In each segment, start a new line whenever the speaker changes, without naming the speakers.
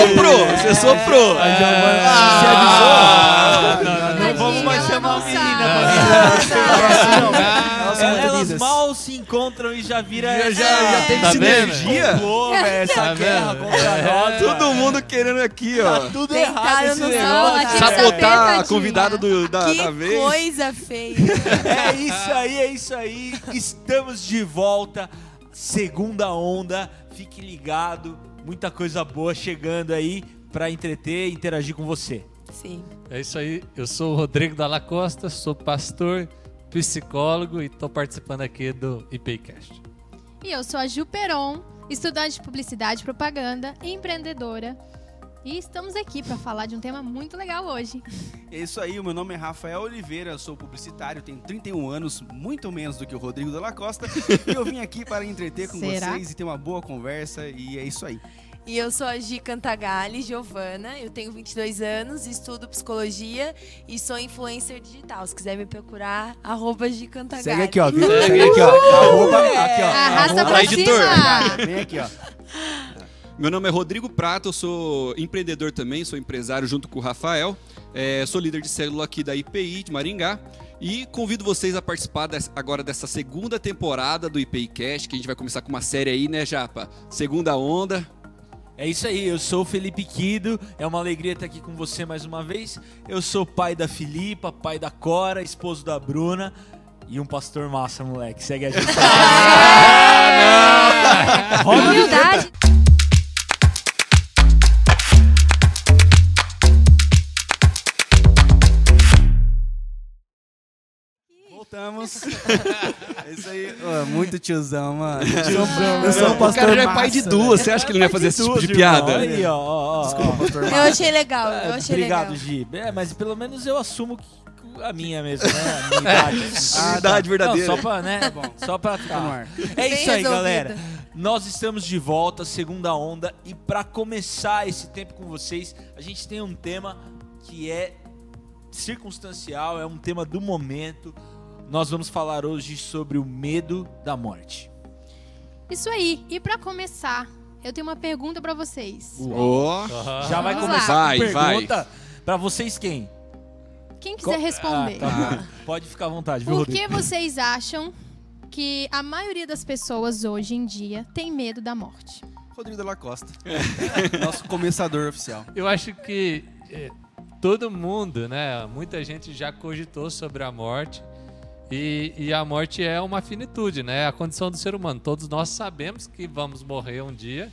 soprou, você soprou.
A Giovana
Ah,
se
ah,
avisou.
não,
Tadinha,
vamos mais chamar a menina pra
Elas,
mal se encontram e já vira
Já, já, já tem
Tá
sinergia.
Pô, essa
Tá
guerra contra nós.
Todo mundo querendo aqui, ó.
Tá tudo errado esse negócio.
Sabotar a convidada do, da,
que
da vez.
coisa feia.
É isso aí, é isso aí. Estamos de volta. Segunda onda. Fique ligado. Muita coisa boa chegando aí pra entreter e interagir com você.
Sim.
É isso aí, eu sou o Rodrigo Dalla Costa, sou pastor, psicólogo e tô participando aqui do IPCast.
E eu sou a Ju Peron, estudante de publicidade e propaganda e empreendedora. E estamos aqui para falar de um tema muito legal hoje.
É isso aí, o meu nome é Rafael Oliveira, eu sou publicitário, tenho 31 anos, muito menos do que o Rodrigo Della Costa, e eu vim aqui para entreter com
Será?
vocês e ter uma boa conversa, e é isso aí.
E eu sou a Gi Cantagalli, Giovana, eu tenho 22 anos, estudo psicologia e sou influencer digital. Se quiser me procurar, arroba Gi Cantagalli.
Segue aqui, ó?
Segue
aqui, ó. Arroba, aqui, ó.
Arrasta
Olá,
pra
editor.
cima!
Vem aqui, ó.
Meu nome é Rodrigo Prato, eu sou empreendedor também, sou empresário junto com o Rafael. É, sou líder de célula aqui da IPI de Maringá. E convido vocês a participar des- agora dessa segunda temporada do IPI Cast, que a gente vai começar com uma série aí, né, Japa? Segunda onda.
É isso aí, eu sou o Felipe Quido, é uma alegria estar aqui com você mais uma vez. Eu sou pai da Filipa, pai da Cora, esposo da Bruna e um pastor massa, moleque. Segue a gente.
Humildade!
Voltamos. É isso aí, Ô, muito tiozão, mano.
Tiozão,
eu sou um
o
pastor
cara já é
massa,
pai de
né?
duas, você acha que ele não ia fazer esse tipo de piada?
Aí, ó, ó, ó,
Desculpa, pastor
Eu achei legal, eu achei
Obrigado,
legal.
Gi. É, mas pelo menos eu assumo que- a minha mesmo, né? A minha idade.
A verdade verdadeira.
Não, só pra, né?
bom.
Só pra
Fica no
ficar.
ar.
É isso aí, galera. Nós estamos de volta, segunda onda, e pra começar esse tempo com vocês, a gente tem um tema que é circunstancial, é um tema do momento. Nós vamos falar hoje sobre o medo da morte.
Isso aí. E para começar, eu tenho uma pergunta para vocês.
Ó,
Já vai
Vamos
começar
lá. vai.
pergunta pra vocês quem?
Quem quiser responder.
Ah, tá. Pode ficar à vontade,
Por que vocês acham que a maioria das pessoas hoje em dia tem medo da morte?
Rodrigo Della Costa. Nosso começador oficial.
Eu acho que é, todo mundo, né, muita gente já cogitou sobre a morte e, e a morte é uma finitude, né, é a condição do ser humano. Todos nós sabemos que vamos morrer um dia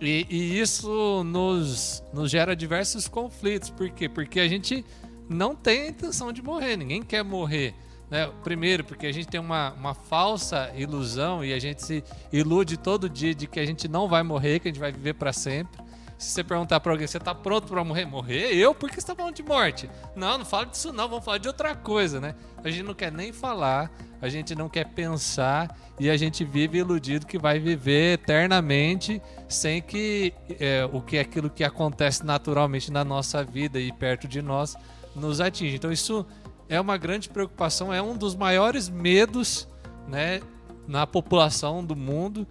e, e isso nos, nos gera diversos conflitos. Por quê? Porque a gente não tem a intenção de morrer, ninguém quer morrer. Né? Primeiro, porque a gente tem uma, uma falsa ilusão e a gente se ilude todo dia de que a gente não vai morrer, que a gente vai viver para sempre. Se você perguntar para alguém, você tá pronto para morrer? Morrer? Eu? Por que você tá falando de morte? Não, não fala disso não, vamos falar de outra coisa, né? A gente não quer nem falar, a gente não quer pensar e a gente vive iludido que vai viver eternamente sem que é, o que é aquilo que acontece naturalmente na nossa vida e perto de nós nos atinge. Então isso é uma grande preocupação, é um dos maiores medos, né, na população do mundo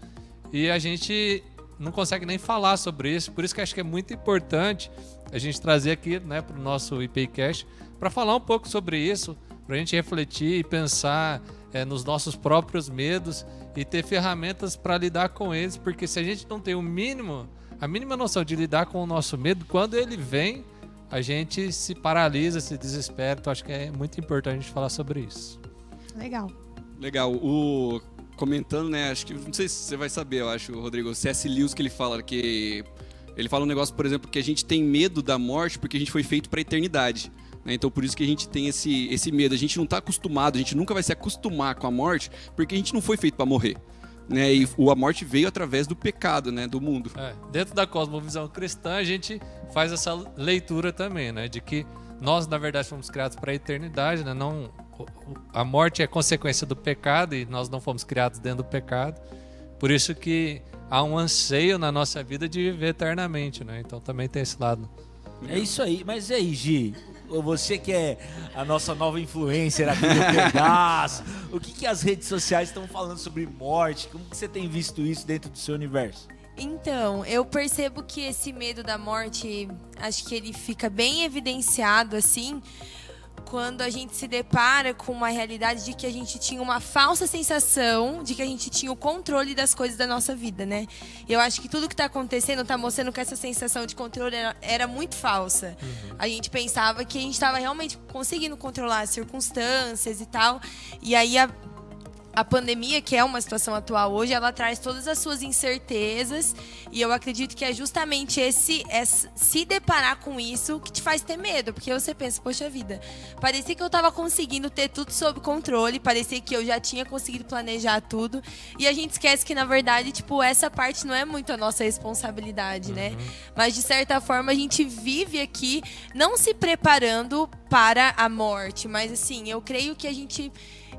e a gente não consegue nem falar sobre isso. Por isso que acho que é muito importante a gente trazer aqui, né, para o nosso IPCast para falar um pouco sobre isso, para a gente refletir e pensar é, nos nossos próprios medos e ter ferramentas para lidar com eles, porque se a gente não tem o mínimo, a mínima noção de lidar com o nosso medo, quando ele vem, a gente se paralisa, se desespera. Então acho que é muito importante a gente falar sobre isso.
Legal.
legal. O comentando, né? Acho que não sei se você vai saber, eu acho, Rodrigo. C.S. Lewis que ele fala que ele fala um negócio, por exemplo, que a gente tem medo da morte porque a gente foi feito para eternidade. né? Então por isso que a gente tem esse, esse medo. A gente não está acostumado, a gente nunca vai se acostumar com a morte porque a gente não foi feito para morrer. Né? E a morte veio através do pecado, né? Do mundo.
É, dentro da cosmovisão cristã, a gente faz essa leitura também, né? De que nós, na verdade, fomos criados para a eternidade, né? Não, a morte é consequência do pecado e nós não fomos criados dentro do pecado. Por isso que há um anseio na nossa vida de viver eternamente, né? Então também tem esse lado.
É isso aí. Mas e aí, Gi? Você que é a nossa nova influencer aqui do Pedaço, o que, que as redes sociais estão falando sobre morte? Como que você tem visto isso dentro do seu universo?
Então, eu percebo que esse medo da morte, acho que ele fica bem evidenciado assim, quando a gente se depara com uma realidade de que a gente tinha uma falsa sensação de que a gente tinha o controle das coisas da nossa vida, né? Eu acho que tudo que está acontecendo está mostrando que essa sensação de controle era, era muito falsa. A gente pensava que a gente estava realmente conseguindo controlar as circunstâncias e tal. E aí a a pandemia, que é uma situação atual hoje, ela traz todas as suas incertezas e eu acredito que é justamente esse é se deparar com isso que te faz ter medo, porque você pensa, poxa vida, parecia que eu estava conseguindo ter tudo sob controle, parecia que eu já tinha conseguido planejar tudo e a gente esquece que na verdade, tipo, essa parte não é muito a nossa responsabilidade, né? Mas de certa forma a gente vive aqui não se preparando para a morte, mas assim, eu creio que a gente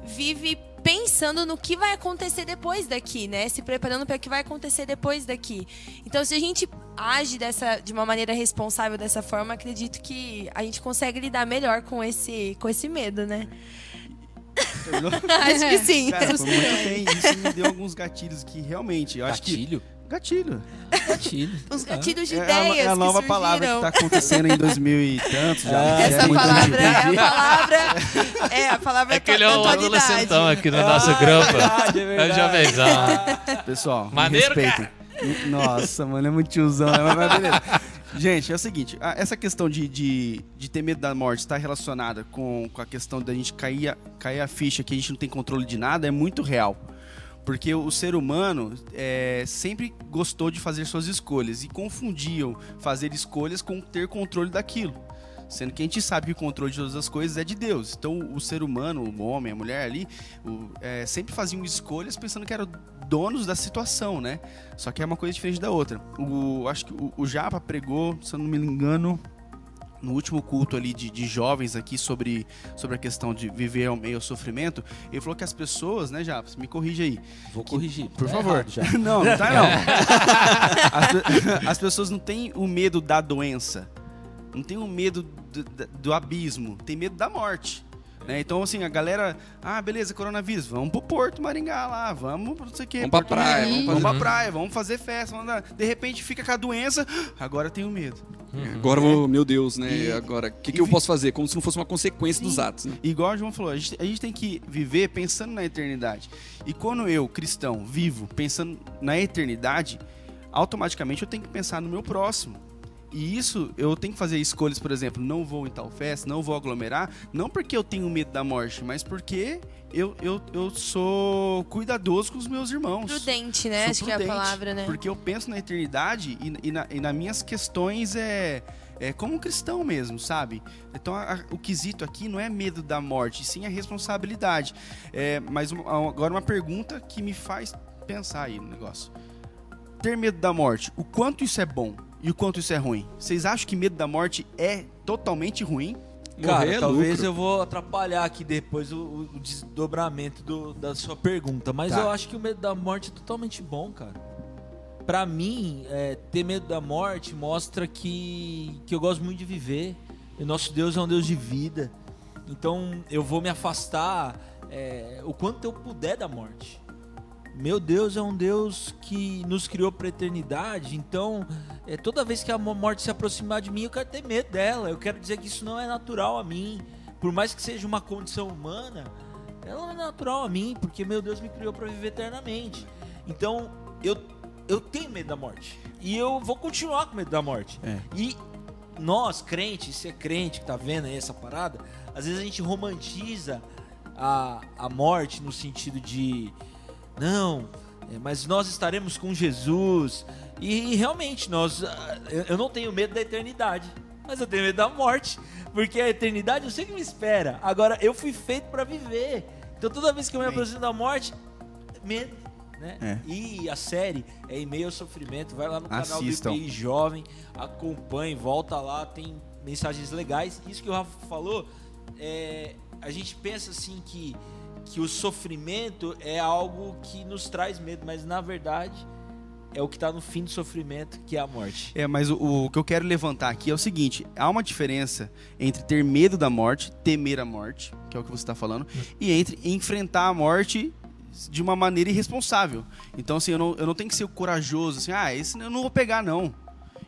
vive pensando no que vai acontecer depois daqui, né? Se preparando para o que vai acontecer depois daqui. Então, se a gente age dessa, de uma maneira responsável dessa forma, acredito que a gente consegue lidar melhor com esse, com esse medo, né? Acho que sim.
Cara, foi muito bem. Isso me deu alguns gatilhos que realmente, eu acho que...
Gatilho?
Gatilho.
Gatilho.
Uns gatilhos de
É a,
ideias
é a nova
que
palavra que está acontecendo em 2000 e tantos já.
Ah,
É
Essa
muito
palavra é a palavra. É, a palavra
É que ele é um adolescentão aqui no nosso grampo.
verdade, é
É
verdade.
jovenzão.
Pessoal,
Maneiro,
respeitem. Nossa, mano, é muito tiozão. né? Mas, mas beleza. Gente, é o seguinte, a- essa questão de, de, de ter medo da morte está relacionada com, com a questão da gente cair a, cair a ficha que a gente não tem controle de nada, é muito real. Porque o ser humano é, sempre gostou de fazer suas escolhas e confundiam fazer escolhas com ter controle daquilo. Sendo que a gente sabe que o controle de todas as coisas é de Deus. Então o ser humano, o homem, a mulher ali, o- é, sempre faziam escolhas pensando que eram donos da situação, né? Só que é uma coisa diferente da outra. O, acho que o, o Japa pregou, se eu não me engano, no último culto ali de, de jovens aqui sobre, sobre a questão de viver ao meio ao sofrimento, ele falou que as pessoas, né, Japa, me corrige aí,
Vou corrigir.
por
Tá
favor.
errado
não, não tá não. As, as pessoas não têm o medo da doença. Não tem o medo do, do- do abismo. Tem medo da morte. Né? Então, assim, a galera... Ah, beleza, coronavírus. Vamos pro Porto Maringá lá. Vamos, não sei o quê.
Vamos pra praia, vamos
Vamos
fazer-
pra praia, vamos fazer festa. Vamos De repente fica com a doença. Agora tenho medo.
Agora, eu vou- meu Deus, né?
E-
Agora, o que, que eu
vi-
posso fazer? Como se não fosse uma consequência dos
Sim.
atos, né?
Igual o João falou, a gente, a gente tem que viver pensando na eternidade. E quando eu, cristão, vivo pensando na eternidade, automaticamente eu tenho que pensar no meu próximo. E isso, eu tenho que fazer escolhas, por exemplo, não vou em tal festa, não vou aglomerar, não porque eu tenho medo da morte, mas porque eu, eu, eu sou cuidadoso com os meus irmãos.
Prudente, né?
Sou
Acho que é a
prudente,
palavra, né?
Porque eu penso na eternidade e, e, na, e nas minhas questões é, é como um cristão mesmo, sabe? Então a- a- o quesito aqui não é medo da morte, sim a responsabilidade. É, mas um- agora uma pergunta que me faz pensar aí no negócio. Ter medo da morte, o quanto isso é bom e o quanto isso é ruim? Vocês acham que medo da morte é totalmente ruim?
Cara,
Morrer é
talvez
lucro.
eu vou atrapalhar aqui depois o, o desdobramento do- da sua pergunta, mas
Tá.
eu acho que o medo da morte é totalmente bom, cara. Pra mim, é, ter medo da morte mostra que, que eu gosto muito de viver. E nosso Deus é um Deus de vida. Então eu vou me afastar é, o quanto eu puder da morte. Meu Deus é um Deus que nos criou para eternidade. Então, é, toda vez que a mo- morte se aproximar de mim, eu quero ter medo dela. Eu quero dizer que isso não é natural a mim. Por mais que seja uma condição humana, ela não é natural a mim, porque meu Deus me criou para viver eternamente. Então, eu, eu tenho medo da morte. E eu vou continuar com medo da morte.
É.
E nós, crentes, você é crente que tá vendo aí essa parada, às vezes a gente romantiza a, a morte no sentido de não, é, mas nós estaremos com Jesus. E, e realmente, nós, ah, eu, eu não tenho medo da eternidade, mas eu tenho medo da morte, porque a eternidade eu sei que me espera. Agora, eu fui feito para viver. Então, toda vez que eu me aproximo da morte, medo. Né?
É.
E a série é em meio ao sofrimento. Vai lá no canal
Assistam.
do IPI Jovem, acompanhe, volta lá, tem mensagens legais. Isso que o Rafa falou, é, a gente pensa assim que, que o sofrimento é algo que nos traz medo, mas na verdade é o que está no fim do sofrimento, que é a morte.
É, mas o, o que eu quero levantar aqui é o seguinte: há uma diferença entre ter medo da morte, temer a morte, que é o que você está falando, e entre enfrentar a morte de uma maneira irresponsável. Então, assim, eu não, eu não tenho que ser corajoso, assim, ah, esse eu não vou pegar, não.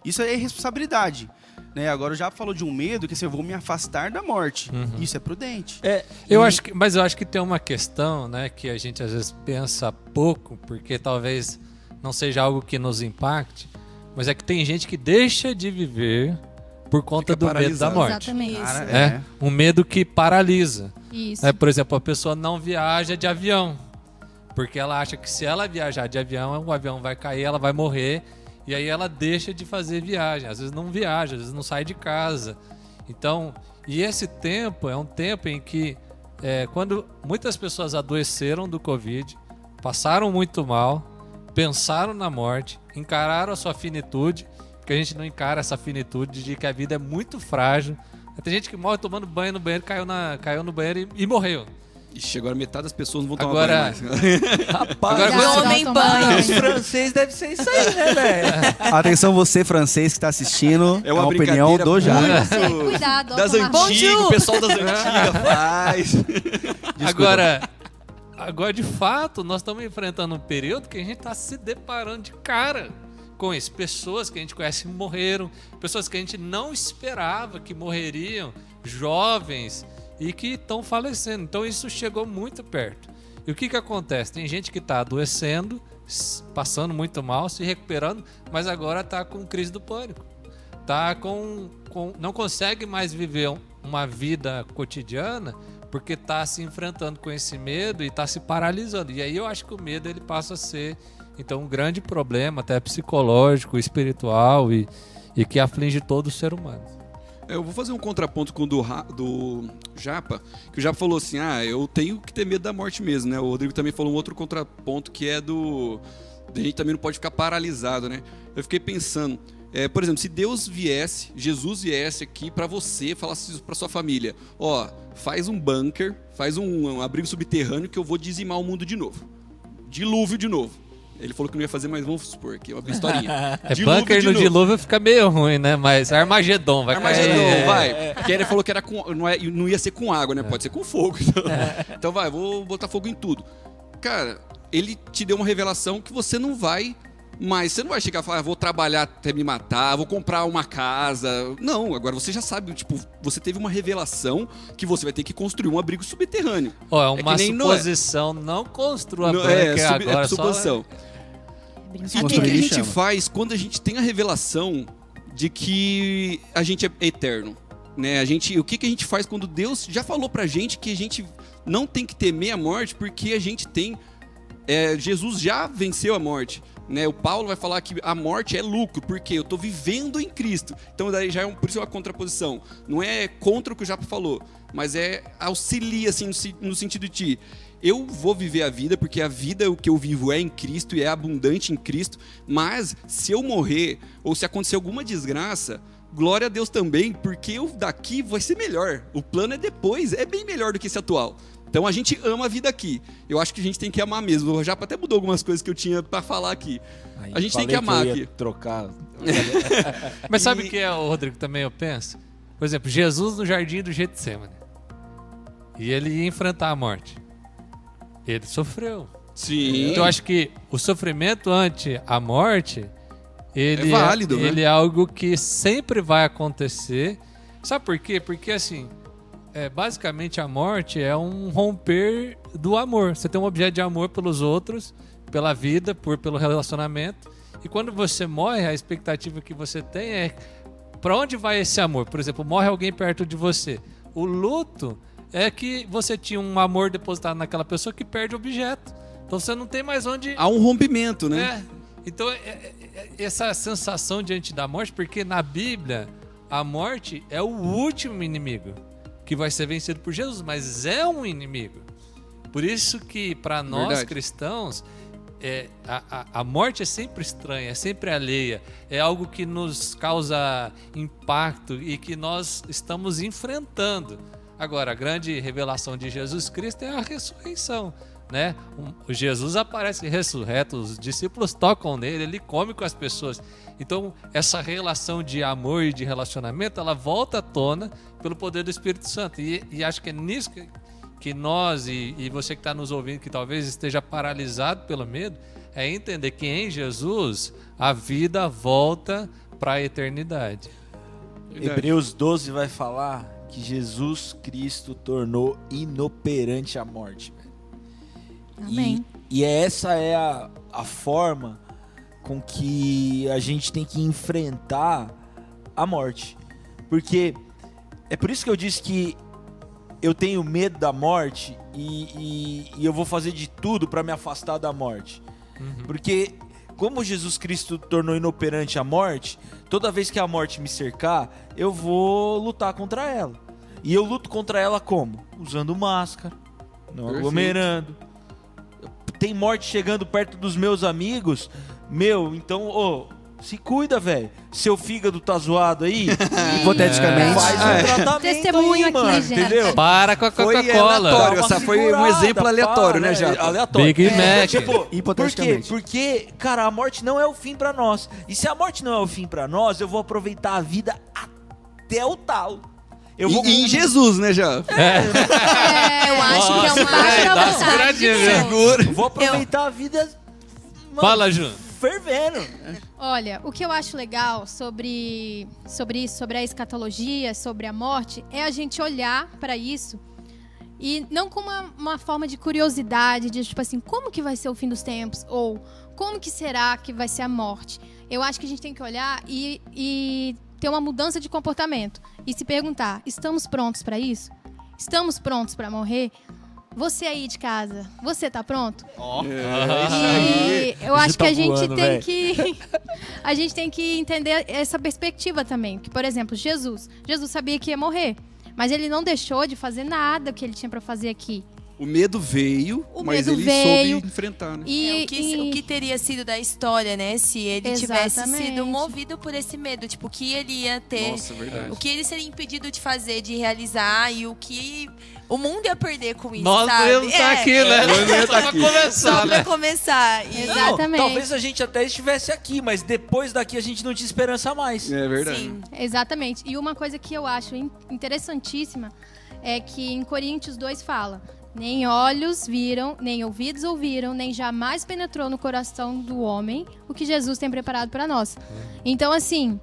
Isso é irresponsabilidade. Né? Agora, já falou de um medo que assim, eu vou me afastar da morte. Isso é prudente.
É,
Eu
e-
acho que, mas eu acho que tem uma questão, né, que a gente às vezes pensa pouco, porque talvez não seja algo que nos impacte, mas é que tem gente que deixa de viver por conta
Fica
do medo da morte.
Exatamente.
Cara,
É, um medo que paralisa.
Isso.
É, por exemplo, a pessoa não viaja de avião, porque ela acha que se ela viajar de avião, o avião vai cair, ela vai morrer, e aí ela deixa de fazer viagem. Às vezes não viaja, às vezes não sai de casa. Então, e esse tempo é um tempo em que, é, quando muitas pessoas adoeceram do Covid, passaram muito mal, pensaram na morte, encararam a sua finitude, porque a gente não encara essa finitude de que a vida é muito frágil. Tem gente que morre tomando banho no banheiro, caiu, na, caiu no banheiro e, e morreu.
Ixi, agora metade das pessoas não vão tomar
Agora-
banho mais.
Rapaz,
Agora
já
Homem banho.
os franceses devem ser isso aí, né, velho?
Atenção você, francês, que está assistindo.
É uma
opinião
brincadeira
do
Você, cuidado,
Das antigas, o pessoal das antigas faz.
Agora, agora, de fato, nós estamos enfrentando um período que a gente está se deparando de cara com isso. Pessoas que a gente conhece morreram, pessoas que a gente não esperava que morreriam, jovens e que estão falecendo. Então isso chegou muito perto. E o que, que acontece? Tem gente que está adoecendo, passando muito mal, se recuperando, mas agora está com crise do pânico. Tá com, com não consegue mais viver um- uma vida cotidiana porque está se enfrentando com esse medo e está se paralisando. E aí eu acho que o medo ele passa a ser então um grande problema, até psicológico, espiritual e, e que aflige todo o ser humano.
Eu vou fazer um contraponto com o do, do Japa, que o Japa falou assim: ah, eu tenho que ter medo da morte mesmo, né? O Rodrigo também falou um outro contraponto que é do. A gente também não pode ficar paralisado, né? Eu fiquei pensando, é, por exemplo, se Deus viesse, Jesus viesse aqui pra você, falasse isso pra sua família: ó, faz um bunker, faz um, um abrigo subterrâneo que eu vou dizimar o mundo de novo. Dilúvio de novo. Ele falou que não ia fazer, mas vamos supor que é uma historinha.
É
Dilúvio
bunker no dilúvio fica meio ruim, né? Mas Armagedon vai
Armagedon,
cair.
vai. Porque ele falou que era com, não, é, não ia ser com água, né? Pode ser com fogo. Então, então vai, vou botar fogo em tudo. Cara, ele te deu uma revelação que você não vai mais. Você não vai chegar e falar, ah, vou trabalhar até me matar, vou comprar uma casa. Não, agora você já sabe, tipo, você teve uma revelação que você vai ter que construir um abrigo subterrâneo.
Ó, é
É
uma
que nem Noé.
suposição, não construa
Não, é, sub,
agora.
é
só-
E o que, que
Construir
a gente faz quando a gente tem a revelação de que a gente é eterno? Né? A gente, o que, que a gente faz quando Deus já falou pra gente que a gente não tem que temer a morte porque a gente tem. é, Jesus já venceu a morte. Né? O Paulo vai falar que a morte é lucro, porque eu estou vivendo em Cristo. Então, daí já é um, por isso é uma contraposição. Não é contra o que o Japa falou, mas é auxilia, assim, no, se- no sentido de eu vou viver a vida, porque a vida o que eu vivo é em Cristo e é abundante em Cristo, mas se eu morrer ou se acontecer alguma desgraça, glória a Deus também, porque eu daqui vai ser melhor. O plano é depois, é bem melhor do que esse atual. Então a gente ama a vida aqui. Eu acho que a gente tem que amar mesmo. O Japa até mudou algumas coisas que eu tinha pra falar aqui.
Aí,
A gente tem que amar
eu ia
aqui.
trocar.
Mas sabe
E-
o que é, o Rodrigo, também eu penso? Por exemplo, Jesus no jardim do Getsemane. E ele ia enfrentar a morte. Ele sofreu.
Sim.
Então eu acho que o sofrimento ante a morte, ele
É válido, né?
ele é algo que sempre vai acontecer. Sabe por quê? Porque assim, é, basicamente a morte é um romper do amor. Você tem um objeto de amor pelos outros, pela vida, por pelo relacionamento. E quando você morre, a expectativa que você tem é para onde vai esse amor? Por exemplo, morre alguém perto de você. O luto é que você tinha um amor depositado naquela pessoa que perde o objeto. Então você não tem mais onde
Há um rompimento, né?
é. Então, é- é- é- essa sensação diante da morte, porque na Bíblia, a morte é o último inimigo que vai ser vencido por Jesus, mas é um inimigo. Por isso que, para nós
Verdade.
cristãos, é, a, a- a morte é sempre estranha, é sempre alheia, é algo que nos causa impacto e que nós estamos enfrentando. Agora, a grande revelação de Jesus Cristo é a ressurreição. Né? O Jesus aparece ressurreto, os discípulos tocam nele, ele come com as pessoas. Então, essa relação de amor e de relacionamento, ela volta à tona pelo poder do Espírito Santo. E, e acho que é nisso que, que nós e, e você que está nos ouvindo, que talvez esteja paralisado pelo medo, é entender que em Jesus a vida volta para a eternidade.
Hebreus 12 vai falar que Jesus Cristo tornou inoperante a morte.
Amém.
E, e essa é a, a forma com que a gente tem que enfrentar a morte. Porque é por isso que eu disse que eu tenho medo da morte e, e- e eu vou fazer de tudo para me afastar da morte. Porque como Jesus Cristo tornou inoperante a morte, toda vez que a morte me cercar, eu vou lutar contra ela. E eu luto contra ela como? Usando máscara, não
Perfeito.
aglomerando. Tem morte chegando perto dos meus amigos, meu, então, ô, se cuida, velho. Seu fígado tá zoado aí,
Hipoteticamente.
faz um
é.
tratamento
Testemunho
aí,
aqui,
mano,
gente.
entendeu?
Para com a
Foi
Coca-Cola.
aleatório.
Dá uma
essa foi um
segurada,
exemplo aleatório,
pá,
né, Jato?
Aleatório.
Big Mac.
Tipo, por quê?
Hipoteticamente.
Porque, cara, a morte não é o fim pra nós. E se a morte não é o fim pra nós, eu vou aproveitar a vida até o talo. Eu
E-
vou
e em Jesus, né, já?
É,
Eu acho que é
Nossa,
uma
é, dá uma
vontade de
seguradinha,
Deus.
viu?
Segura.
Eu vou aproveitar a vida mano,
Fala, Ju.
Fervendo.
Olha, o que eu acho legal sobre, sobre isso, sobre a escatologia, sobre a morte, é a gente olhar para isso e não com uma, uma forma de curiosidade, de tipo assim, como que vai ser o fim dos tempos? Ou como que será que vai ser a morte? Eu acho que a gente tem que olhar e, e ter uma mudança de comportamento e se perguntar: estamos prontos para isso? Estamos prontos para morrer? Você aí de casa, você tá pronto? E eu acho
tá
que a gente
voando,
tem que a gente tem que entender essa perspectiva também, que por exemplo, Jesus, Jesus sabia que ia morrer, mas ele não deixou de fazer nada que ele tinha pra fazer aqui.
O medo veio,
O
mas
medo
ele
veio.
soube enfrentar, né?
E,
É, o, que,
e-
o que teria sido da história, né? Se ele tivesse
Exatamente.
sido movido por esse medo. Tipo, o que ele ia ter.
Nossa, verdade.
O que ele seria impedido de fazer, de realizar e o que o mundo ia perder com isso,
Nós
sabe?
tá
É,
aqui, né?
Nós mesmo tá
Só pra
aqui.
começar,
Só
né?
pra começar. E,
Exato.
Não,
Exatamente.
talvez a gente até estivesse aqui, mas depois daqui a gente não tinha esperança mais.
É verdade.
Sim.
Exatamente. E uma coisa que eu acho in- interessantíssima é que em Coríntios 2 fala: nem olhos viram, nem ouvidos ouviram, nem jamais penetrou no coração do homem o que Jesus tem preparado para nós. Então, assim,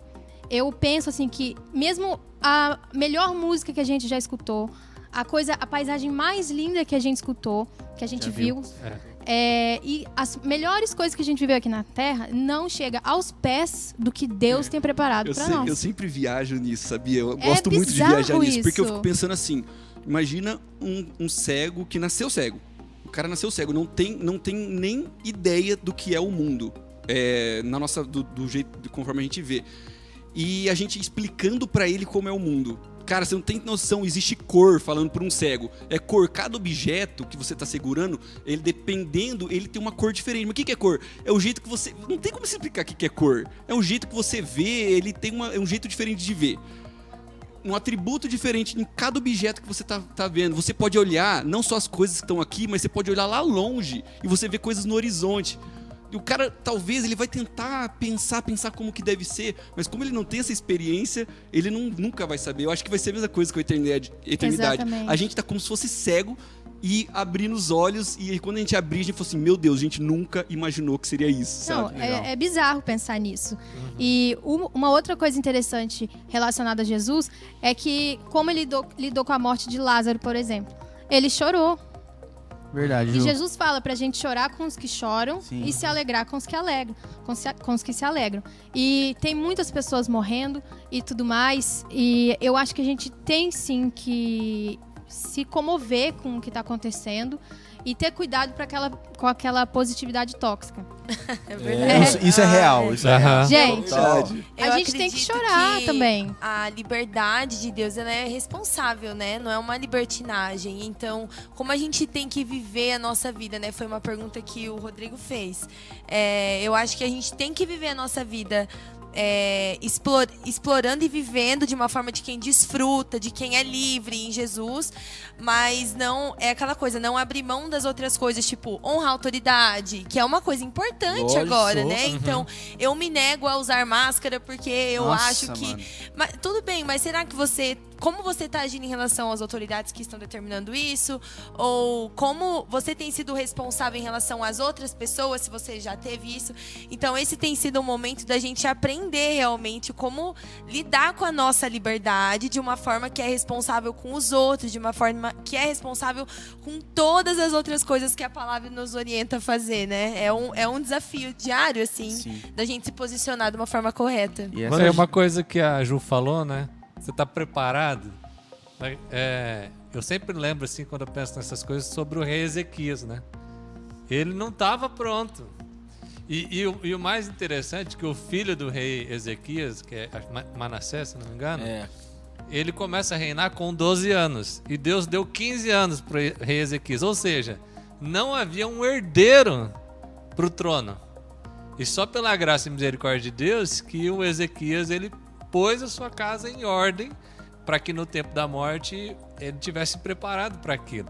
eu penso assim que mesmo a melhor música que a gente já escutou, a coisa, a paisagem mais linda que a gente escutou, que a gente
Já viu.
viu, é, e as melhores coisas que a gente viveu aqui na Terra não chega aos pés do que Deus tem preparado para nós.
eu sempre viajo nisso, sabia? Eu
É
gosto muito de viajar nisso, porque eu fico pensando assim: imagina um, um cego que nasceu cego. O cara nasceu cego, não tem, não tem nem ideia do que é o mundo. É, na nossa, do, do jeito, conforme a gente vê. E a gente explicando pra ele como é o mundo. Cara, você não tem noção, existe cor falando por um cego. É cor, cada objeto que você tá segurando, ele dependendo, ele tem uma cor diferente. Mas o que, que é cor? É o jeito que você. Não tem como explicar o que, que é cor. É um jeito que você vê, ele tem uma, é um jeito diferente de ver. Um atributo diferente em cada objeto que você tá, tá vendo. Você pode olhar não só as coisas que estão aqui, mas você pode olhar lá longe e você vê coisas no horizonte. E o cara, talvez, ele vai tentar pensar, pensar como que deve ser, mas como ele não tem essa experiência, ele não- nunca vai saber. Eu acho que vai ser a mesma coisa com a eternidade. eternidade.
Exatamente.
A gente tá como se fosse cego e abrindo os olhos, e quando a gente abrir, a gente fala assim, meu Deus, a gente nunca imaginou que seria isso,
Não,
sabe?
é, é bizarro pensar nisso. E um- uma outra coisa interessante relacionada a Jesus é que, como ele lidou, lidou com a morte de Lázaro, por exemplo, ele chorou.
Verdade,
E. Jesus fala pra gente chorar com os que choram
Sim.
e se alegrar com os que alegram, com, se- com os que se alegram. E tem muitas pessoas morrendo e tudo mais. E eu acho que a gente tem sim que se comover com o que tá acontecendo e ter cuidado pra aquela, com aquela positividade tóxica.
É
É.
verdade.
Isso, isso é real. Isso é
Aham.
real.
Gente,
Verdade.
a gente tem que chorar
que
também.
A liberdade de Deus ela é responsável, né? Não é uma libertinagem. Então, como a gente tem que viver a nossa vida, né? Foi uma pergunta que o Rodrigo fez. É, eu acho que a gente tem que viver a nossa vida. É, explor- explorando e vivendo de uma forma de quem desfruta, de quem é livre em Jesus, mas não é aquela coisa, não abrir mão das outras coisas, tipo honrar a autoridade, que é uma coisa importante
Lógico.
agora, né?
Uhum.
Então, eu me nego a usar máscara porque eu
Nossa,
acho que mas, tudo bem, mas será que você como você está agindo em relação às autoridades que estão determinando isso? Ou como você tem sido responsável em relação às outras pessoas, se você já teve isso? Então, esse tem sido um momento da gente aprender realmente como lidar com a nossa liberdade de uma forma que é responsável com os outros, de uma forma que é responsável com todas as outras coisas que a palavra nos orienta a fazer, né? É um, é um desafio diário, assim,
Sim.
da gente se posicionar de uma forma correta.
E
É uma coisa que a Ju falou, né? Você tá preparado? É, eu sempre lembro, assim, quando eu penso nessas coisas, sobre o rei Ezequias, né? Ele não estava pronto. E, e o, e o mais interessante é que o filho do rei Ezequias, que é Ma- Manassés, se não me engano,
É.
ele começa a reinar com 12 anos. E Deus deu 15 anos para o rei Ezequias. Ou seja, não havia um herdeiro para o trono. E só pela graça e misericórdia de Deus que o Ezequias ele pôs a sua casa em ordem para que no tempo da morte ele tivesse preparado para aquilo.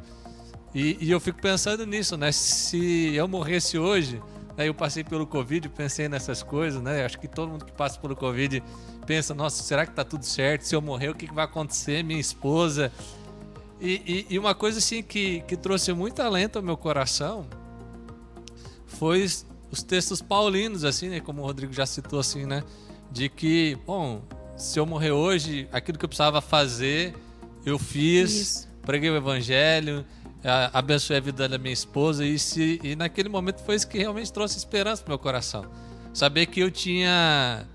E, e eu fico pensando nisso, né? Se eu morresse hoje, né? eu passei pelo Covid, pensei nessas coisas, né? Acho que todo mundo que passa pelo Covid pensa, nossa, será que tá tudo certo? Se eu morrer, o que, que vai acontecer? Minha esposa. E, e- e uma coisa assim que, que trouxe muito alento ao meu coração foi os, os textos paulinos, assim, né? Como o Rodrigo já citou, assim, né? De que, bom, se eu morrer hoje, aquilo que eu precisava fazer, eu fiz,
Isso.
preguei o evangelho, a- abençoei a vida da minha esposa e, se, e naquele momento foi isso que realmente trouxe esperança pro meu coração. Saber que eu tinha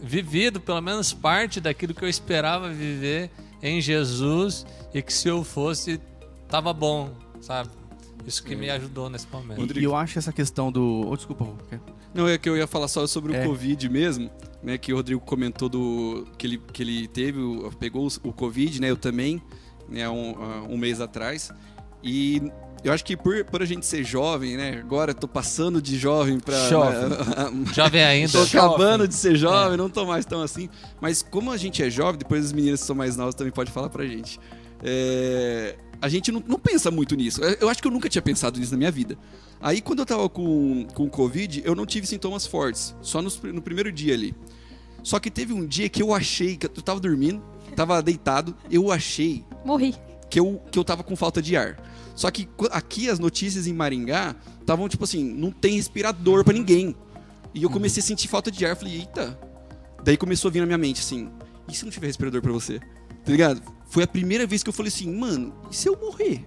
vivido pelo menos parte daquilo que eu esperava viver em Jesus e que se eu fosse, tava bom, sabe? Isso que me ajudou nesse momento.
E, e eu acho essa questão do. Oh, desculpa,
Não, é que eu ia falar só sobre
É.
o Covid mesmo, né? Que o Rodrigo comentou do que ele, que ele teve, pegou o Covid, né? Eu também, né? Um, ah, um mês atrás. E eu acho que por, por a gente ser jovem, né? Agora eu tô passando de jovem pra.
Jovem.
Jovem ainda.
Tô
Jovem.
acabando de ser jovem, não tô mais tão assim. Mas como a gente é jovem, depois as meninas que são mais novas também podem falar pra gente. É, a gente não, não pensa muito nisso. Eu acho que eu nunca tinha pensado nisso na minha vida. Aí quando eu tava com, com Covid, eu não tive sintomas fortes. Só nos- no primeiro dia ali. Só que teve um dia que eu achei, que eu tava dormindo, tava deitado, eu achei
Morri.
que eu, que eu tava com falta de ar. Só que qu- aqui as notícias em Maringá estavam tipo assim, não tem respirador pra ninguém. E eu comecei a sentir falta de ar, falei, eita. Daí começou a vir na minha mente assim, e se não tiver respirador pra você? Tá ligado? Foi a primeira vez que eu falei assim, mano, e se eu morrer?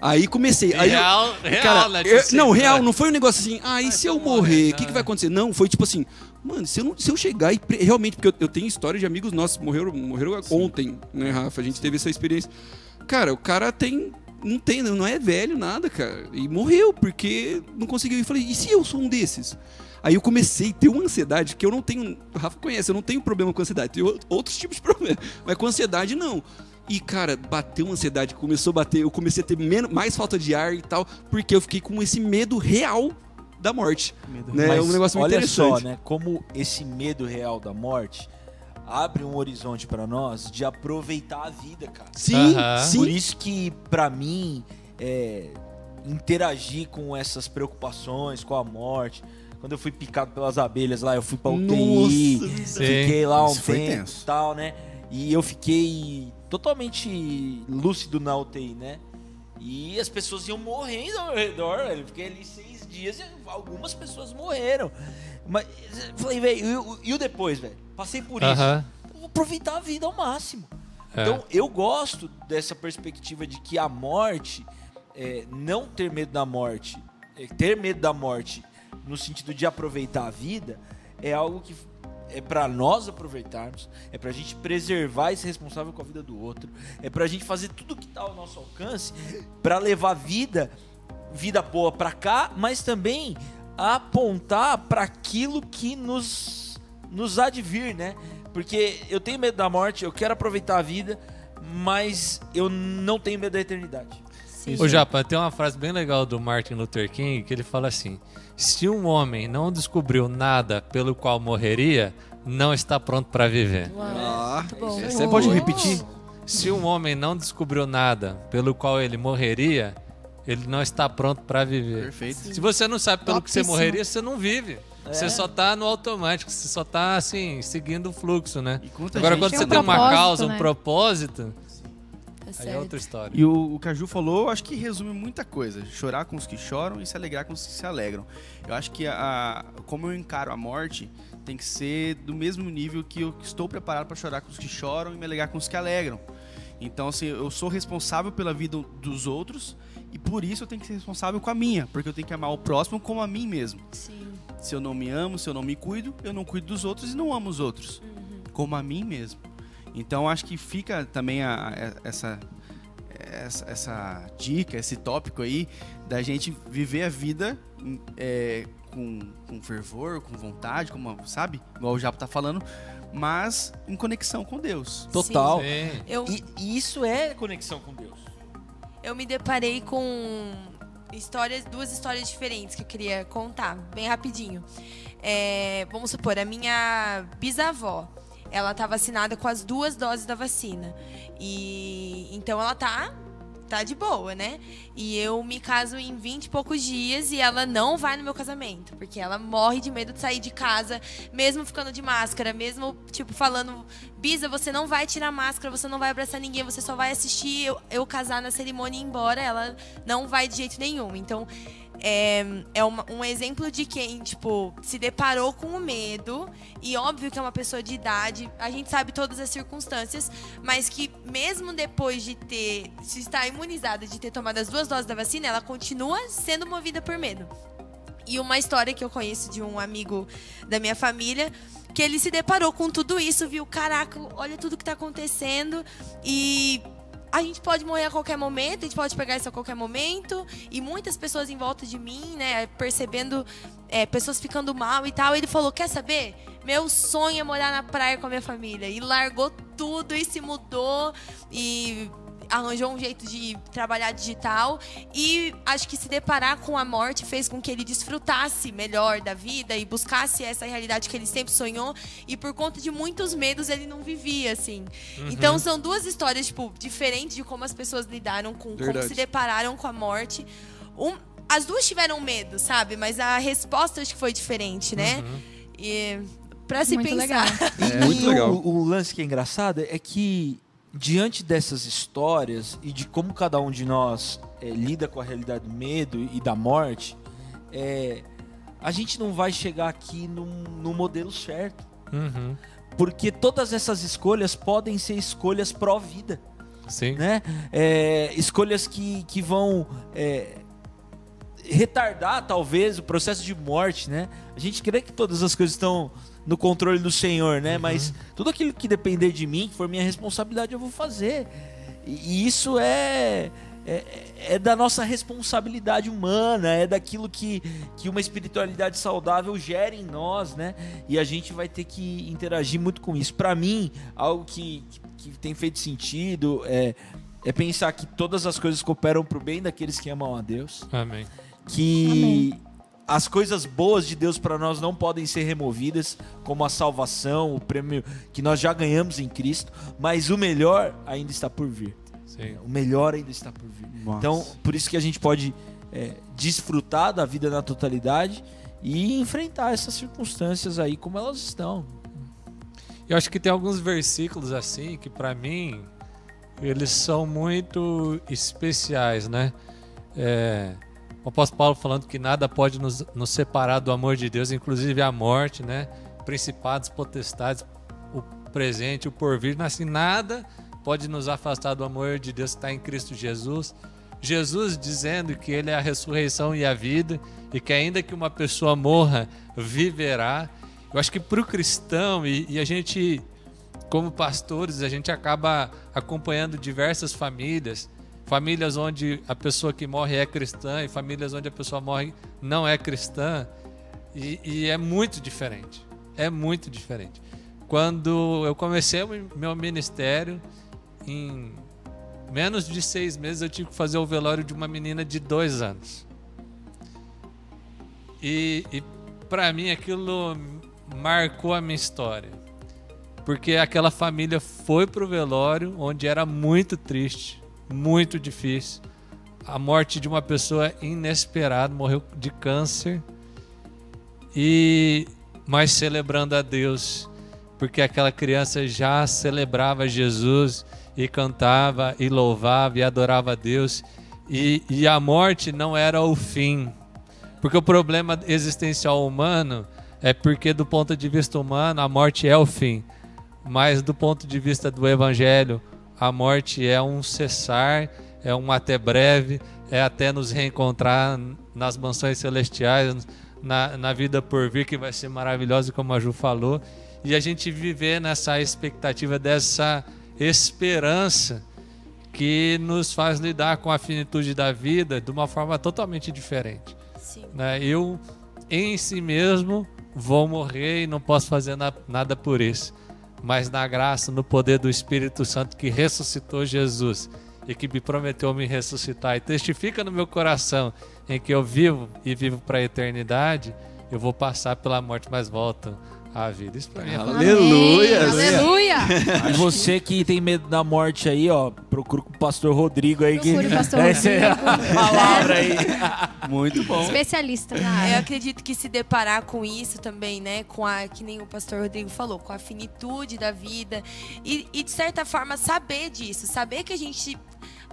Aí comecei. Aí eu-
real, real,
Cara,
né?
eu-
Tipo
não,
assim,
real,
né?
não foi um negócio assim, ah, e se eu
se eu morrer,
o que,
né?
que vai acontecer? Não, foi tipo assim, mano, se eu, não- se eu chegar e realmente, porque eu, eu tenho história de amigos nossos que morreram, morreram ontem, né, Rafa? A gente teve essa experiência. Cara, o cara tem. Não tem, não é velho, nada, cara. E morreu, porque não conseguiu. E falei, e se eu sou um desses? Aí eu comecei a ter uma ansiedade, que eu não tenho. O Rafa conhece, eu não tenho problema com ansiedade. Tenho outros tipos de problema. Mas com ansiedade, não. E, cara, bateu uma ansiedade, começou a bater, eu comecei a ter menos, mais falta de ar e tal, porque eu fiquei com esse medo real da morte.
Medo.
Né?
Mas
é um negócio muito
olha
interessante.
só, né? Como esse medo real da morte abre um horizonte pra nós de aproveitar a vida, cara.
Sim, sim.
Por isso que, pra mim, é, interagir com essas preocupações, com a morte. Quando eu fui picado pelas abelhas lá, eu fui pra UTI.
Nossa.
Fiquei lá um
Isso
tempo e tal, né? E eu fiquei totalmente lúcido na UTI, né? E as pessoas iam morrendo ao meu redor, velho. Eu fiquei ali seis dias e algumas pessoas morreram. Mas, falei, velho, e, o- depois, velho? Passei por isso.
Aham.
Eu vou aproveitar a vida ao máximo.
É.
Então, eu gosto dessa perspectiva de que a morte, é, não ter medo da morte, é, ter medo da morte no sentido de aproveitar a vida, é algo que é para nós aproveitarmos, é pra gente preservar e ser responsável com a vida do outro, é pra gente fazer tudo que tá ao nosso alcance para levar vida, vida boa pra cá, mas também apontar para aquilo que nos nos há de vir, né? Porque eu tenho medo da morte, eu quero aproveitar a vida, mas eu não tenho medo da eternidade.
Sim.
Ô Japa, tem uma frase bem legal do Martin Luther King que ele fala assim: Se um homem não descobriu nada pelo qual morreria, não está pronto para viver.
Ah, essa é
Pode
boa.
repetir?
Se um homem não descobriu nada pelo qual ele morreria, ele não está pronto para viver.
Perfeito.
Se você não sabe pelo que você
Topíssimo.
morreria, você não vive.
É.
Você só tá no automático, você só tá assim, seguindo o fluxo, né? Agora,
gente-
quando
Tem
você
um
tem uma causa, um
né?
propósito,
Tá
aí é outra história.
E o, o Caju falou, acho que resume muita coisa. Chorar com os que choram e se alegrar com os que se alegram. Eu acho que a, como eu encaro a morte tem que ser do mesmo nível que eu estou preparado para chorar com os que choram e me alegrar com os que alegram. Então, assim, eu sou responsável pela vida dos outros e por isso eu tenho que ser responsável com a minha, porque eu tenho que amar o próximo como a mim mesmo.
Sim.
Se eu não me amo, se eu não me cuido, eu não cuido dos outros e não amo os outros, como a mim mesmo. Então acho que fica também a- a- essa, essa, essa dica, esse tópico aí da gente viver a vida em- é, com, com fervor, com vontade, como, sabe? Igual o Japo tá falando, mas em conexão com Deus.
Total.
Sim.
Eu,
E, e isso é conexão com Deus.
eu me deparei com histórias, duas histórias diferentes que eu queria contar, bem rapidinho. É, vamos supor, a minha bisavó, ela tá vacinada com as duas doses da vacina. E então ela tá tá de boa, né? E eu me caso em 20 e poucos dias e ela não vai no meu casamento, porque ela morre de medo de sair de casa, mesmo ficando de máscara, mesmo tipo falando, Bisa, você não vai tirar máscara, você não vai abraçar ninguém, você só vai assistir eu, eu casar na cerimônia e ir embora, ela não vai de jeito nenhum. Então, é, é uma- um exemplo de quem, tipo, se deparou com o medo, e óbvio que é uma pessoa de idade, a gente sabe todas as circunstâncias, mas que mesmo depois de ter, de estar imunizada, de ter tomado as duas doses da vacina, ela continua sendo movida por medo. E uma história que eu conheço de um amigo da minha família, que ele se deparou com tudo isso, viu, caraca, olha tudo que tá acontecendo e a gente pode morrer a qualquer momento, a gente pode pegar isso a qualquer momento. E muitas pessoas em volta de mim, né, percebendo é, pessoas ficando mal e tal. Ele falou: Quer saber? Meu sonho é morar na praia com a minha família. E largou tudo e se mudou. E arranjou um jeito de trabalhar digital e acho que se deparar com a morte fez com que ele desfrutasse melhor da vida e buscasse essa realidade que ele sempre sonhou e por conta de muitos medos ele não vivia assim. Então são duas histórias tipo diferentes de como as pessoas lidaram com como
Verdade.
se depararam com a morte. Um, as duas tiveram medo, sabe? Mas a resposta acho que foi diferente, né? E para se
Muito
pensar.
legal.
É, muito legal.
O, o lance que é engraçado é que, diante dessas histórias e de como cada um de nós é, lida com a realidade do medo e da morte, é, a gente não vai chegar aqui num modelo certo.
Uhum.
Porque todas essas escolhas podem ser escolhas pró-vida
Sim.
né? É, escolhas que, que vão é, retardar talvez o processo de morte, né? A gente crê que todas as coisas estão no controle do Senhor, né? Mas tudo aquilo que depender de mim, que for minha responsabilidade, eu vou fazer. E, isso é, é é da nossa responsabilidade humana, é daquilo que, que uma espiritualidade saudável gera em nós, né? E a gente vai ter que interagir muito com isso. Para mim, algo que, que tem feito sentido é, é pensar que todas as coisas cooperam para o bem daqueles que amam a Deus,
Amém.
que as coisas boas de Deus para nós não podem ser removidas, como a salvação, o prêmio que nós já ganhamos em Cristo, mas o melhor ainda está por vir.
Sim.
O melhor ainda está por vir.
Nossa.
Então, por isso que a gente pode é, desfrutar da vida na totalidade e enfrentar essas circunstâncias aí como elas estão.
Eu acho que tem alguns versículos assim que pra mim eles são muito especiais, né? É, o apóstolo Paulo falando que nada pode nos, nos separar do amor de Deus, inclusive a morte, né? Principados, potestades, o presente, o porvir, assim, nada pode nos afastar do amor de Deus que está em Cristo Jesus. Jesus dizendo que Ele é a ressurreição e a vida, e que ainda que uma pessoa morra, viverá. Eu acho que para o cristão, e, e a gente, como pastores, a gente acaba acompanhando diversas famílias, famílias onde a pessoa que morre é cristã e famílias onde a pessoa morre não é cristã, e, e é muito diferente. É muito diferente. Quando eu comecei meu ministério, em menos de seis meses eu tive que fazer o velório de uma menina de dois anos. E, e para mim aquilo marcou a minha história. Porque aquela família foi pro velório onde era muito triste, muito difícil. a morte de uma pessoa inesperada, morreu de câncer. E mas celebrando a Deus, porque aquela criança já celebrava Jesus e cantava e louvava e adorava a Deus. E, e a morte não era o fim, porque o problema existencial humano é porque, do ponto de vista humano, a morte é o fim. Mas, do ponto de vista do Evangelho, a morte é um cessar, é um até breve, é até nos reencontrar nas mansões celestiais, na, na vida por vir, que vai ser maravilhosa, como a Ju falou. E a gente viver nessa expectativa dessa esperança que nos faz lidar com a finitude da vida de uma forma totalmente diferente.
Sim.
Né? Eu, em si mesmo, vou morrer e não posso fazer na, nada por isso. Mas na graça, no poder do Espírito Santo que ressuscitou Jesus e que me prometeu me ressuscitar e testifica no meu coração em que eu vivo e vivo para a eternidade, eu vou passar pela morte, mas volto à vida. Isso para mim é
Aleluia.
Aleluia!
E você que tem medo da morte aí, ó, procura com o pastor Rodrigo aí.
Procure
que...
o pastor
Essa é a
Rodrigo.
palavra aí.
Muito bom.
Especialista na
Eu acredito que se deparar com isso também, né? Com a, que nem o pastor Rodrigo falou, com a finitude da vida. E, e, de certa forma, saber disso. Saber que a gente.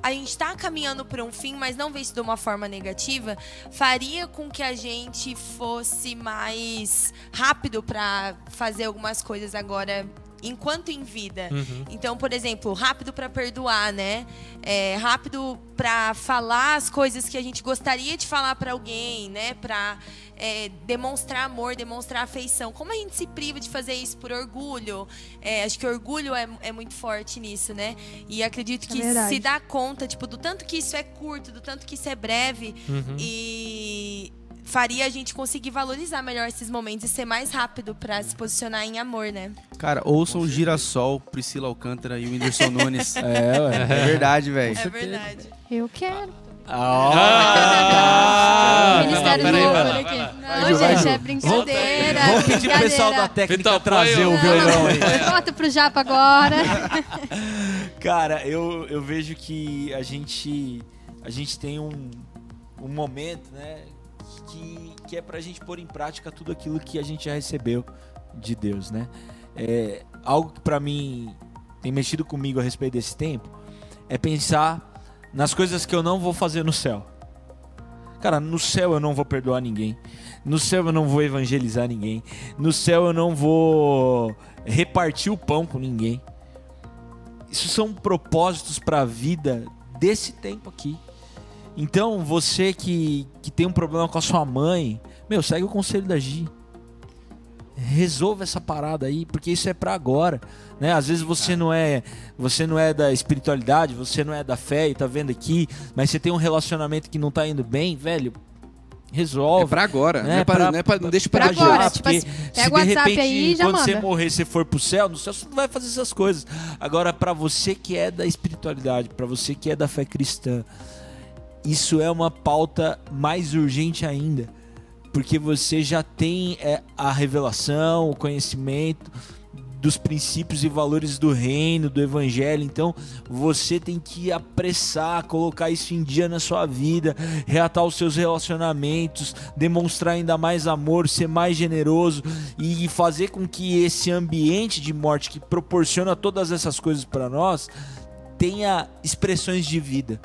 A gente está caminhando para um fim, mas não ver isso de uma forma negativa, faria com que a gente fosse mais rápido para fazer algumas coisas agora enquanto em vida.
Uhum.
Então, por exemplo, rápido para perdoar, né? É, rápido para falar as coisas que a gente gostaria de falar para alguém, né? Para é, demonstrar amor, demonstrar afeição. Como a gente se priva de fazer isso por orgulho? É, acho que orgulho é, é muito forte nisso, né? E acredito
É
que se dá conta, tipo, do tanto que isso é curto, do tanto que isso é breve
Uhum.
e faria a gente conseguir valorizar melhor esses momentos e ser mais rápido para se posicionar em amor, né?
Cara, ouçam Girassol, Priscila Alcântara e o Whindersson Nunes.
É, ué.
É verdade, velho.
É verdade.
Eu quero.
Ah,
Ministério
peraí,
do
vai
Louvor
lá,
aqui.
vai lá.
Não,
vai,
gente,
Ju.
é brincadeira.
Vamos pedir pro pessoal da técnica
Vitor,
trazer o violão aí.
Corta pro Japa agora.
Cara, eu, eu vejo que a gente a gente tem um, um momento, né, que, que é pra gente pôr em prática tudo aquilo que a gente já recebeu de Deus, né? É, algo que pra mim tem mexido comigo a respeito desse tempo é pensar nas coisas que eu não vou fazer no céu. Cara, no céu eu não vou perdoar ninguém. No céu eu não vou evangelizar ninguém. No céu eu não vou repartir o pão com ninguém. Isso são propósitos para a vida desse tempo aqui. Então, você que, que tem um problema com a sua mãe, meu, segue o conselho da Gi. Resolva essa parada aí, porque isso é para agora, né? Às vezes você não é, você não é da espiritualidade, você não é da fé e tá vendo aqui, mas você tem um relacionamento que não tá indo bem, velho. Resolve.
É pra agora.
né?
Não, é pra,
Pra-
não, é pra, não deixa pra,
pra
já.
agora.
porque
tipo assim,
se
pega o
de
WhatsApp
repente,
aí e já
quando você
manda.
morrer, você for pro céu, no céu você não vai fazer essas coisas. Agora, pra você que é da espiritualidade, pra você que é da fé cristã, isso é uma pauta mais urgente ainda, porque você já tem é, a revelação, o conhecimento dos princípios e valores do reino, do evangelho. Então, você tem que apressar, colocar isso em dia na sua vida, reatar os seus relacionamentos, demonstrar ainda mais amor, ser mais generoso e fazer com que esse ambiente de morte que proporciona todas essas coisas para nós tenha expressões de vida.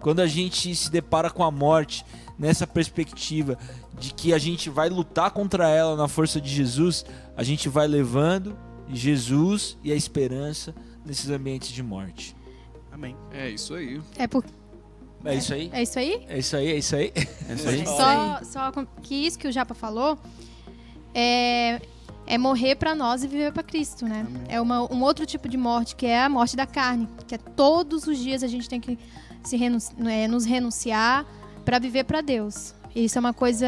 Quando a gente se depara com a morte nessa perspectiva de que a gente vai lutar contra ela na força de Jesus, a gente vai levando Jesus e a esperança nesses ambientes de morte.
Amém.
É isso aí.
É, por...
É isso aí?
é isso aí?
É isso aí, é isso aí.
É isso aí.
Só, só que isso que o Japa falou é, é morrer pra nós e viver pra Cristo, né? É uma, um outro tipo de morte, que é a morte da carne. Que é todos os dias a gente tem que se renun- é, nos renunciar pra viver pra Deus. Isso é uma coisa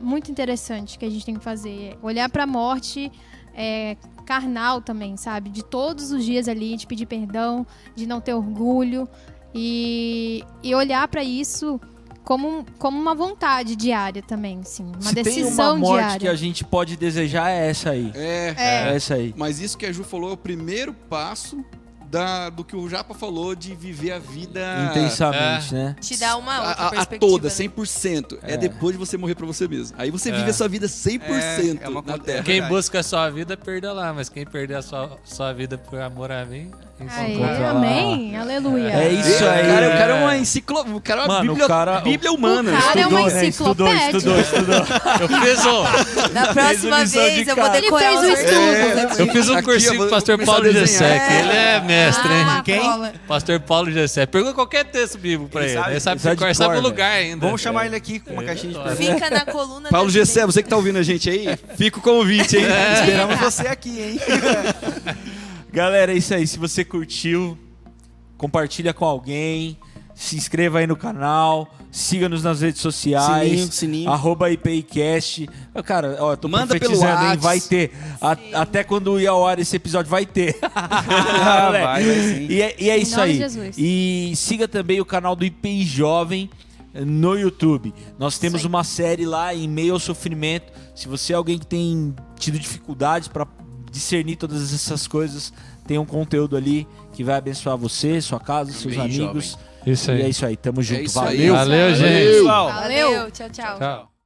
muito interessante que a gente tem que fazer. É Olhar pra morte é, carnal também, sabe? De todos os dias ali, de pedir perdão, de não ter orgulho. E, e olhar pra isso como, como uma vontade diária também, sim. Uma
Se tem
decisão
uma morte
diária.
que a gente pode desejar é essa aí.
É.
É essa aí.
Mas isso que a Ju falou é o primeiro passo da, do que o Japa falou de viver a vida
Intensamente, né?
Te dá uma
a,
outra
a- a toda,
né?
100%. É.
É.
depois de você morrer pra você mesmo. Aí você vive
É.
a sua vida 100%
É, é uma
na Terra.
Quem
verdade.
busca a sua vida, perda lá. Mas quem perder a sua, sua vida por amor a mim, lá.
amém, aleluia.
É isso
É,
aí.
O cara, o cara é uma enciclopédia. O cara é uma
Mano, o
bíblia,
cara-
bíblia humana.
O cara é uma
Estudou, né? Estudou,
enciclopédia.
estudou, estudou.
Eu fiz um,
Da próxima vez eu vou decorar
Ele fez
versículos
estudo.
eu fiz um
Aqui,
cursinho com o pastor Paulo. Gessé, que ele é mestre, hein?
Ah,
Quem?
Pastor Paulo Gessé. Pergunta qualquer texto bíblico pra
Ele
ele.
sabe,
Ele sabe,
ele sabe
o lugar ainda.
Vamos chamar ele aqui com uma caixinha de
É.
perguntas.
Fica na coluna.
Paulo Gessé, você que tá ouvindo a gente aí, fica o convite, hein?
Esperamos você aqui, hein?
Galera, é isso aí. Se você curtiu, compartilha com alguém. Se inscreva aí no canal. Siga-nos nas redes sociais.
Sininho, sininho.
Arroba IPIcast. Cara, ó, eu tô
Manda pelo
profetizando, hein? Vai ter. A- até quando ir ao ar esse episódio, vai ter.
Ah, vai, vai sim.
E é, e é isso aí. E siga também o canal do IPI Jovem no YouTube. Nós temos uma série lá em meio ao sofrimento. Se você é alguém que tem tido dificuldades para discernir todas essas coisas, tem um conteúdo ali que vai abençoar você, sua casa, seus
IPI
amigos.
Isso
E é
aí.
isso aí. Tamo junto.
isso aí.
Valeu.
Valeu, gente.
Pessoal.
Valeu.
Valeu, tchau, tchau.
Tchau.